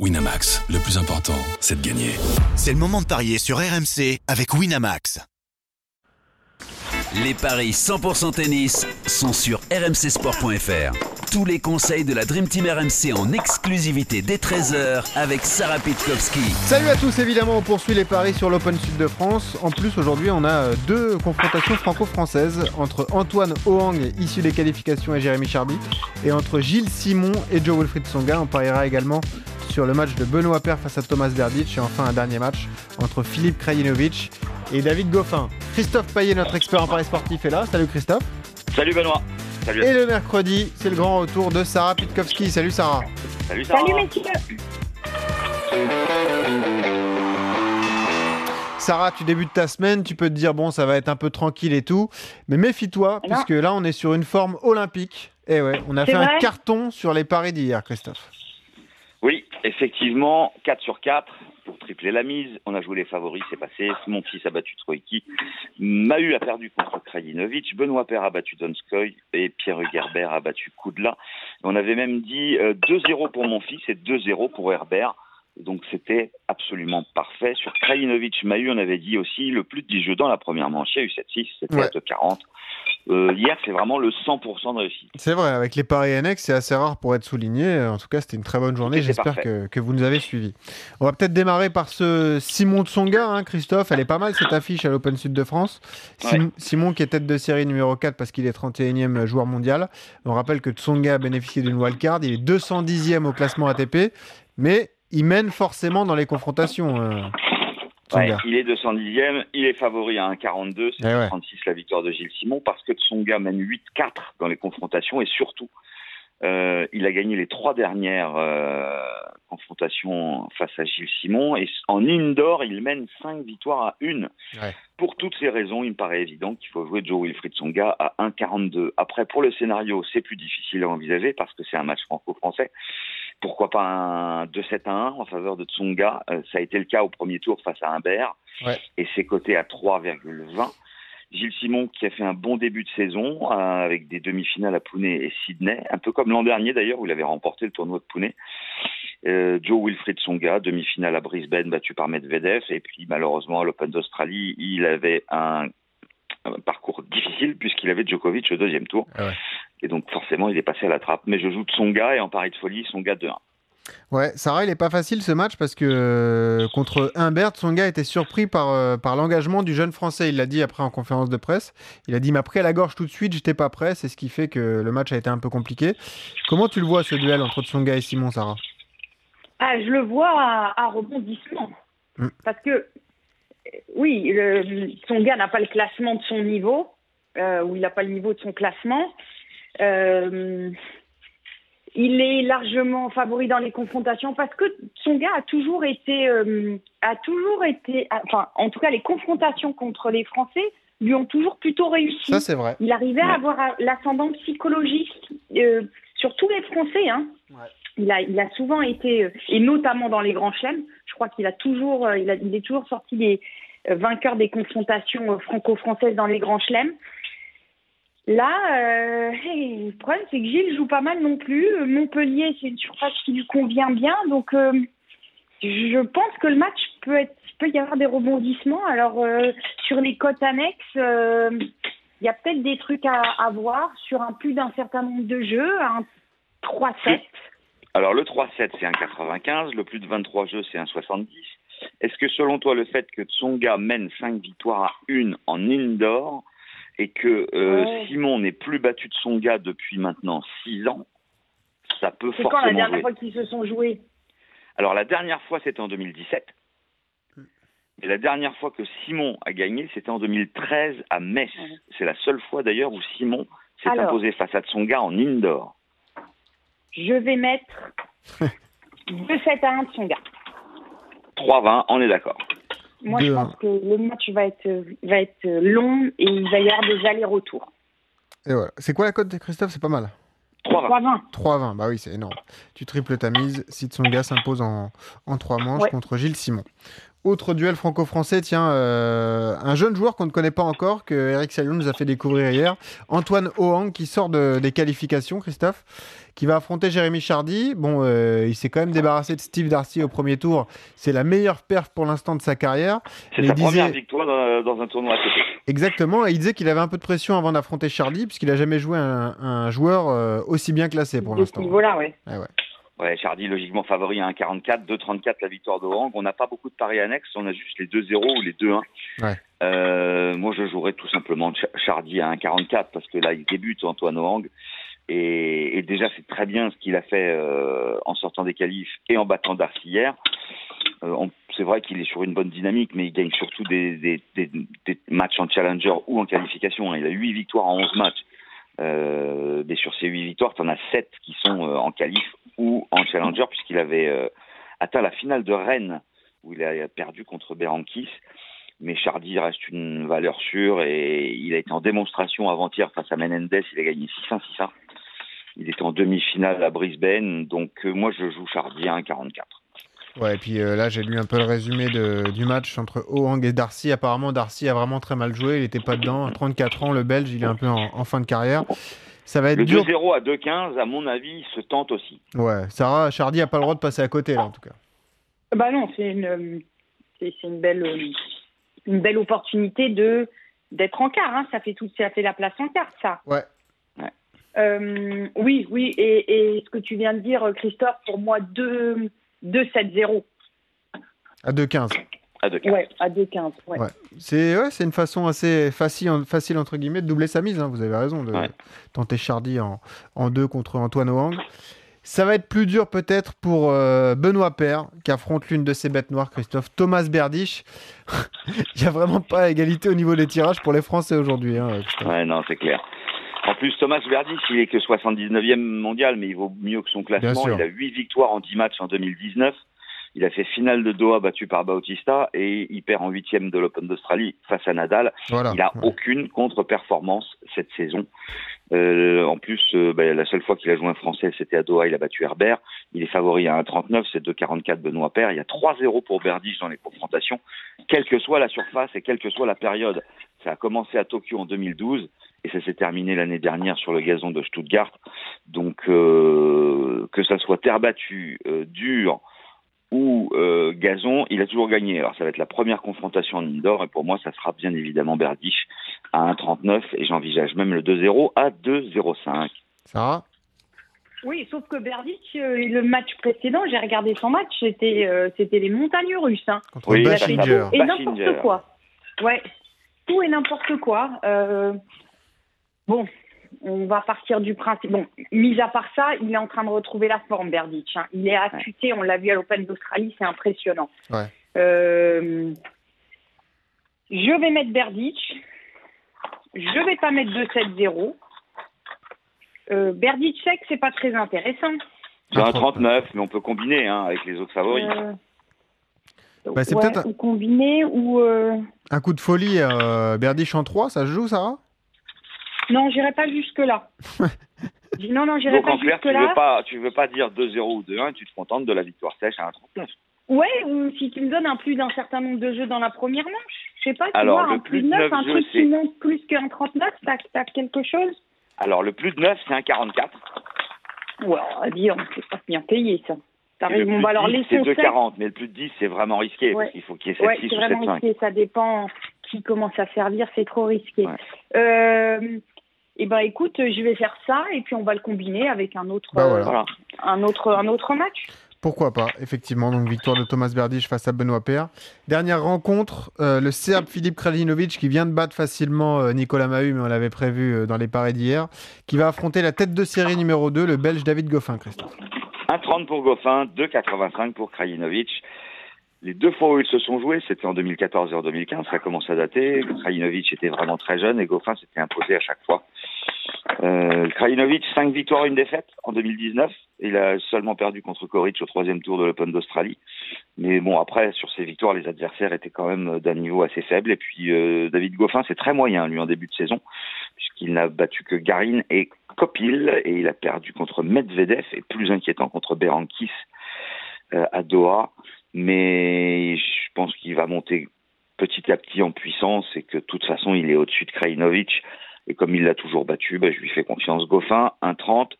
Winamax, le plus important, c'est de gagner. C'est le moment de parier sur RMC avec Winamax. Les paris 100% tennis sont sur rmcsport.fr. Tous les conseils de la Dream Team RMC en exclusivité dès 13h avec Sarah Pitkowski. Salut à tous, évidemment, on poursuit les paris sur l'Open Sud de France. En plus, aujourd'hui, on a euh, deux confrontations franco-françaises entre Antoine Hoang, issu des qualifications, et Jérémy Charby, et entre Gilles Simon et Joe Wilfried Songa. On pariera également sur le match de Benoît Paire face à Thomas Verdic et enfin un dernier match entre Philippe Krajinovic et David Goffin. Christophe Payet, notre expert en paris sportif, est là. Salut Christophe. Salut Benoît. Salut. Et le mercredi, c'est le grand retour de Sarah Pitkowski. Salut Sarah. Salut Sarah. Salut messieurs. Sarah, tu débutes ta semaine, tu peux te dire bon, ça va être un peu tranquille et tout, mais méfie-toi Non. puisque là, on est sur une forme olympique. Et ouais, on a C'est fait un carton sur les paris d'hier, Christophe. Oui, effectivement, 4 sur 4 pour tripler la mise. On a joué les favoris, c'est passé. Mon fils a battu Troïki. Mahu a perdu contre Krajinovic. Benoît Paire a battu Donskoy. Et Pierre Gerber a battu Koudla. On avait même dit euh, 2-0 pour mon fils et 2-0 pour Herbert. Donc c'était absolument parfait. Sur Krajinovic, Mahu, on avait dit aussi le plus de 10 jeux dans la première manche. Il y a eu 7-6, c'était Ouais. à 40. Euh, hier, c'est vraiment le 100% de réussite. C'est vrai, avec les paris annexes, c'est assez rare pour être souligné. En tout cas, c'était une très bonne journée. J'espère que, que vous nous avez suivis. On va peut-être démarrer par ce Simon Tsonga, hein, Christophe. Elle est pas mal cette affiche à l'Open Sud de France. Sim- Simon qui est tête de série numéro 4 parce qu'il est 31e joueur mondial. On rappelle que Tsonga a bénéficié d'une wildcard. Il est 210e au classement ATP, mais il mène forcément dans les confrontations. euh, Ouais, il est 210e, il est favori à 1,42, c'est Eh ouais. 36 la victoire de Gilles Simon, parce que Tsonga mène 8-4 dans les confrontations, et surtout, euh, il a gagné les trois dernières euh, confrontations face à Gilles Simon, et en indoor, il mène 5 victoires à 1. Ouais. Pour toutes ces raisons, il me paraît évident qu'il faut jouer Joe Wilfried Tsonga à 1,42. Après, pour le scénario, c'est plus difficile à envisager, parce que c'est un match franco-français. Pourquoi pas un 2-7 à 1 en faveur de Tsonga Euh, Ça a été le cas au premier tour face à Humbert Ouais. et c'est coté à 3,20. Gilles Simon qui a fait un bon début de saison euh, avec des demi-finales à Pune et Sydney, un peu comme l'an dernier d'ailleurs où il avait remporté le tournoi de Pune. Euh, Joe Wilfried Songa, demi-finale à Brisbane battu par Medvedev et puis malheureusement à l'Open d'Australie, il avait un, un parcours difficile puisqu'il avait Djokovic au deuxième tour. Ah ouais. Et donc forcément il est passé à la trappe. Mais je joue de Songa et en pari de folie, Songa 2-1. Ouais, Sarah, il est pas facile ce match parce que euh, contre Humbert, Tsonga était surpris par, euh, par l'engagement du jeune Français. Il l'a dit après en conférence de presse. Il a dit il m'a pris à la gorge tout de suite, j'étais pas prêt. C'est ce qui fait que le match a été un peu compliqué. Comment tu le vois ce duel entre Tsonga et Simon, Sarah? Ah, je le vois à, à rebondissement. Mm. Parce que, euh, oui, le, son gars n'a pas le classement de son niveau, euh, ou il n'a pas le niveau de son classement. Euh, il est largement favori dans les confrontations parce que son gars a toujours été, euh, a toujours été, enfin, en tout cas, les confrontations contre les Français lui ont toujours plutôt réussi. Ça, c'est vrai. Il arrivait Ouais. à avoir l'ascendant psychologique euh, sur tous les Français. Hein. Ouais. Il, a, il a souvent été, euh, et notamment dans les grands chelems, je crois qu'il a toujours, il, a, il est toujours sorti des vainqueurs des confrontations franco-françaises dans les grands chelems. Là, euh, le problème, c'est que Gilles joue pas mal non plus. Montpellier, c'est une surface qui lui convient bien. Donc, euh, je pense que le match peut y avoir des rebondissements. Alors, euh, sur les cotes annexes, il y a peut-être des trucs à, à voir sur un plus d'un certain nombre de jeux, un 3-7. Alors le 3-7 c'est un 95, le plus de 23 jeux c'est un 70. Est-ce que selon toi le fait que Tsonga mène 5 victoires à 1 en indoor et que euh, Ouais. Simon n'est plus battu de Tsonga depuis maintenant 6 ans, ça peut C'est quand la forcément dernière jouer. fois qu'ils se sont joués? Alors la dernière fois c'était en 2017. Et la dernière fois que Simon a gagné, c'était en 2013 à Metz. Ouais. C'est la seule fois d'ailleurs où Simon s'est Alors. imposé face à Tsonga en indoor. Je vais mettre 2-7 à 1 de son gars. 3-20, on est d'accord. Moi, je 2-1. pense que le match va être, va être long et il va y avoir des allers-retours. Et voilà. C'est quoi la cote, Christophe? C'est pas mal. 3-20. 3-20. 3-20, bah oui, c'est énorme. Tu triples ta mise si Tsonga s'impose en, en 3 manches Ouais. contre Gilles Simon. Autre duel franco-français, tiens, euh, un jeune joueur qu'on ne connaît pas encore, que Eric Salon nous a fait découvrir hier, Antoine Hoang, qui sort de, des qualifications, Christophe, qui va affronter Jérémy Chardy. Bon, euh, il s'est quand même débarrassé de Steve Darcy au premier tour. C'est la meilleure perf pour l'instant de sa carrière. C'est sa disait- première victoire dans, dans un tournoi ATP. Exactement, et il disait qu'il avait un peu de pression avant d'affronter Chardy, puisqu'il a jamais joué un, un joueur euh, aussi bien classé pour l'instant. ce niveau-là, ouais. Ouais, ouais. Ouais, Chardy logiquement favori à 1,44, 2,34 la victoire de Hang. On n'a pas beaucoup de paris annexes, on a juste les 2-0 ou les 2-1. Ouais. Euh, moi, je jouerais tout simplement Ch- Chardy à 1,44 parce que là, il débute Antoine Hang. Et, et déjà, c'est très bien ce qu'il a fait euh, en sortant des qualifs et en battant Darcy hier. Euh, on- c'est vrai qu'il est sur une bonne dynamique, mais il gagne surtout des, des, des, des matchs en challenger ou en qualification. hein. Il a 8 victoires en 11 matchs. Euh, mais sur ces 8 victoires, tu en as 7 qui sont en qualif ou en challenger, puisqu'il avait euh, atteint la finale de Rennes, où il a perdu contre Berankis. Mais Chardy reste une valeur sûre et il a été en démonstration avant-hier face à Menendez. Il a gagné 6-1, 6-1. Il était en demi-finale à Brisbane. Donc, euh, moi, je joue Chardy à 1,44. Ouais, et puis euh, là, j'ai lu un peu le résumé du match entre Hoang et Darcy. Apparemment, Darcy a vraiment très mal joué. Il n'était pas dedans. À 34 ans, le Belge, il est un peu en fin de carrière. Ça va être Le dur. 2-0 à 2-15, à mon avis, se tente aussi. Ouais, Sarah, Chardy a pas le droit de passer à côté, là, en tout cas. Bah non, c'est une, euh, c'est une belle, euh, une belle opportunité de d'être en quart. Hein. Ça fait tout, ça fait la place en quart, ça. Ouais. Ouais. Euh, oui, oui. Et, et ce que tu viens de dire, Christophe, pour moi, 2 2-7-0. À 2-15. À 2-15. Ouais, à 2-15. Ouais. Ouais. C'est ouais, c'est une façon assez facile, facile, entre guillemets, de doubler sa mise. hein. Vous avez raison de Ouais. tenter Chardy en, en deux contre Antoine Hoang. Ça va être plus dur peut-être pour euh, Benoît Père, qui affronte l'une de ses bêtes noires, Christophe. Thomas Berdych. Il n'y a vraiment pas égalité au niveau des tirages pour les Français aujourd'hui. hein. Ouais, non, c'est clair. En plus, Thomas Verdis, il est que 79e mondial, mais il vaut mieux que son classement. Il a 8 victoires en 10 matchs en 2019. Il a fait finale de Doha battu par Bautista et il perd en huitième de l'Open d'Australie face à Nadal. Voilà. Il a Ouais. aucune contre-performance cette saison. Euh, en plus, euh, bah, la seule fois qu'il a joué un Français, c'était à Doha. Il a battu Herbert. Il est favori à 1,39. C'est 2,44 Benoît Paire. Il y a 3-0 pour Berdych dans les confrontations, quelle que soit la surface et quelle que soit la période. Ça a commencé à Tokyo en 2012 et ça s'est terminé l'année dernière sur le gazon de Stuttgart. Donc, euh, que ça soit terre battue, dur ou euh, gazon, il a toujours gagné. Alors, ça va être la première confrontation en indoor et pour moi, ça sera bien évidemment Berdych à 1,39 et j'envisage même le 2-0 à 2,05. Sarah? Oui, sauf que Berdych, euh, le match précédent, j'ai regardé son match, c'était euh, c'était les montagnes russes. Hein. contre Oui, et n'importe quoi. Ouais, tout et n'importe quoi. Euh, bon, on va partir du principe. Bon, mis à part ça, il est en train de retrouver la forme, Berdych. hein. Il est affûté, on l'a vu à l'Open d'Australie, c'est impressionnant. Ouais. Euh, je vais mettre Berdych. Je vais pas mettre 2-7-0. Euh, Berdych sec, c'est pas très intéressant. C'est un 39, mais on peut combiner hein, avec les autres favoris. Euh, Bah, c'est ouais, peut-être un- ou combiné ou euh, Un coup de folie, euh, Berdych en 3, ça se joue, Sarah? Non, j'irai pas jusque là. non, non, j'irai Donc pas en clair, tu veux là. pas, tu veux pas dire 2-0 ou 2-1, tu te contentes de la victoire sèche à 1,39. Ouais, ou si tu me donnes un plus d'un certain nombre de jeux dans la première manche, je sais pas. Tu Alors, vois, le un plus de 9, neuf un jeux, truc qui monte plus qu'un 39, t'as t'as quelque chose? Alors le plus de 9, c'est un 44. Ouais, dis, on c'est pas bien payé ça. Le T'arrives, plus on va alors de 10, laisser c'est au sec. 2,40. Mais le plus de 10, c'est vraiment risqué, Ouais. parce qu'il faut qu'il y ait 7,6 Ouais, c'est ou vraiment 7,5. risqué, ça dépend qui commence à servir, c'est trop risqué. Ouais. Euh, et ben écoute, je vais faire ça et puis on va le combiner avec un autre, Bah, voilà. Voilà. un autre, un autre match. Pourquoi pas, effectivement. Donc victoire de Thomas Berdych face à Benoît Paire. Dernière rencontre, euh, le Serbe Filip Kralinovic qui vient de battre facilement euh, Nicolas Mahut, mais on l'avait prévu euh, dans les paris d'hier, qui va affronter la tête de série numéro 2, le Belge David Goffin, Christophe. 1,30 pour Goffin, 2,85 pour Krajinovic. Les deux fois où ils se sont joués, c'était en 2014 et en 2015. Ça commence à dater. Krajinovic était vraiment très jeune et Goffin s'était imposé à chaque fois. Euh, Krajinovic, 5 victoires, une défaite en 2019. Il a seulement perdu contre Koric au troisième tour de l'Open d'Australie. Mais bon, après, sur ces victoires, les adversaires étaient quand même d'un niveau assez faible. Et puis, euh, David Goffin, c'est très moyen, lui, en début de saison, puisqu'il n'a battu que Garin et Kopil. Et il a perdu contre Medvedev et plus inquiétant contre Berankis euh, à Doha. Mais je- pense qu'il va monter petit à petit en puissance et que de toute façon, il est au-dessus de Krajinovic. Et comme il l'a toujours battu, bah, je lui fais confiance. Goffin, 1,30.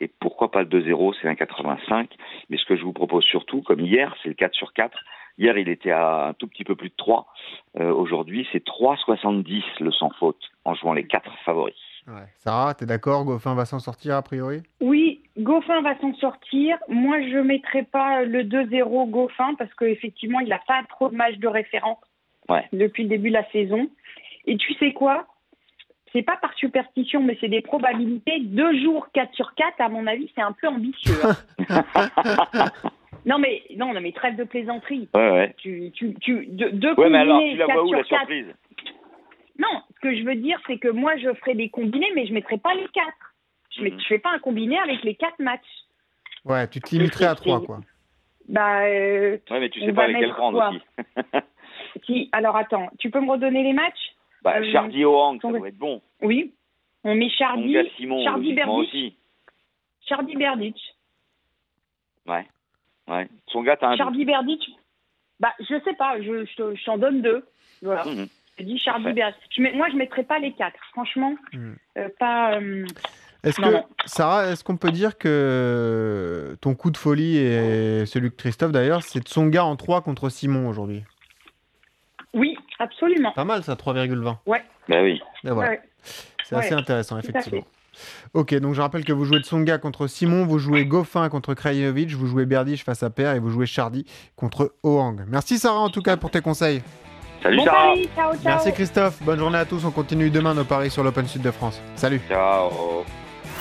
Et pourquoi pas le 2-0, c'est 1,85. Mais ce que je vous propose surtout, comme hier, c'est le 4 sur 4. Hier, il était à un tout petit peu plus de 3. Euh, Aujourd'hui, c'est 3,70 le sans faute en jouant les 4 favoris. Ouais. Sarah, t'es d'accord? Goffin va s'en sortir a priori? Oui, Goffin va s'en sortir. Moi, je ne mettrai pas le 2-0 Goffin parce qu'effectivement, il n'a pas trop de matchs de référence Ouais. depuis le début de la saison. Et tu sais quoi? C'est pas par superstition, mais c'est des probabilités. Deux jours, 4 sur 4, à mon avis, c'est un peu ambitieux. hein. non, mais, non, non, mais trêve de plaisanterie. Ouais, ouais. Tu, tu, tu, de, deux Ouais, mais alors, combinés, tu la 4 vois où sur la 4. surprise? Non, ce que je veux dire, c'est que moi, je ferai des combinés, mais je mettrai pas les 4. Je ne Mhm. fais pas un combiné avec les 4 matchs. Ouais, tu te limiterais à 3 quoi. Bah, euh, Ouais, mais tu sais pas lesquels mettre prendre quoi aussi. qui, alors attends, tu peux me redonner les matchs? Bah, Euh, Chardy ça doit être bon. Oui. On met Chardy, gars Simon, Chardy Berdic. aussi. Chardy Berdic. Ouais. Ouais. Son gars, t'as un Chardy Berdic, bah, je sais pas, je, je, te- je t'en donne deux. Voilà. Mhm. Je dis Chardy. Berdic. Je mets- moi, je mettrais pas les quatre. Franchement, Mhm. euh, pas. euh, Est-ce que, non. Sarah, est-ce qu'on peut dire que ton coup de folie et celui de Christophe d'ailleurs, c'est de son gars en 3 contre Simon aujourd'hui? Oui, absolument. Pas mal ça, 3,20. Bah oui. Voilà. Ouais. C'est Ouais, assez intéressant, effectivement. Ok, donc je rappelle que vous jouez Tsonga contre Simon, vous jouez Goffin contre Krajinovic, vous jouez Berdych face à Per et vous jouez Chardy contre Ohang. Merci Sarah en tout cas pour tes conseils. Salut Bon Sarah. ciao, ciao. Merci Christophe, bonne journée à tous, on continue demain nos paris sur l'Open Sud de France. Salut Ciao.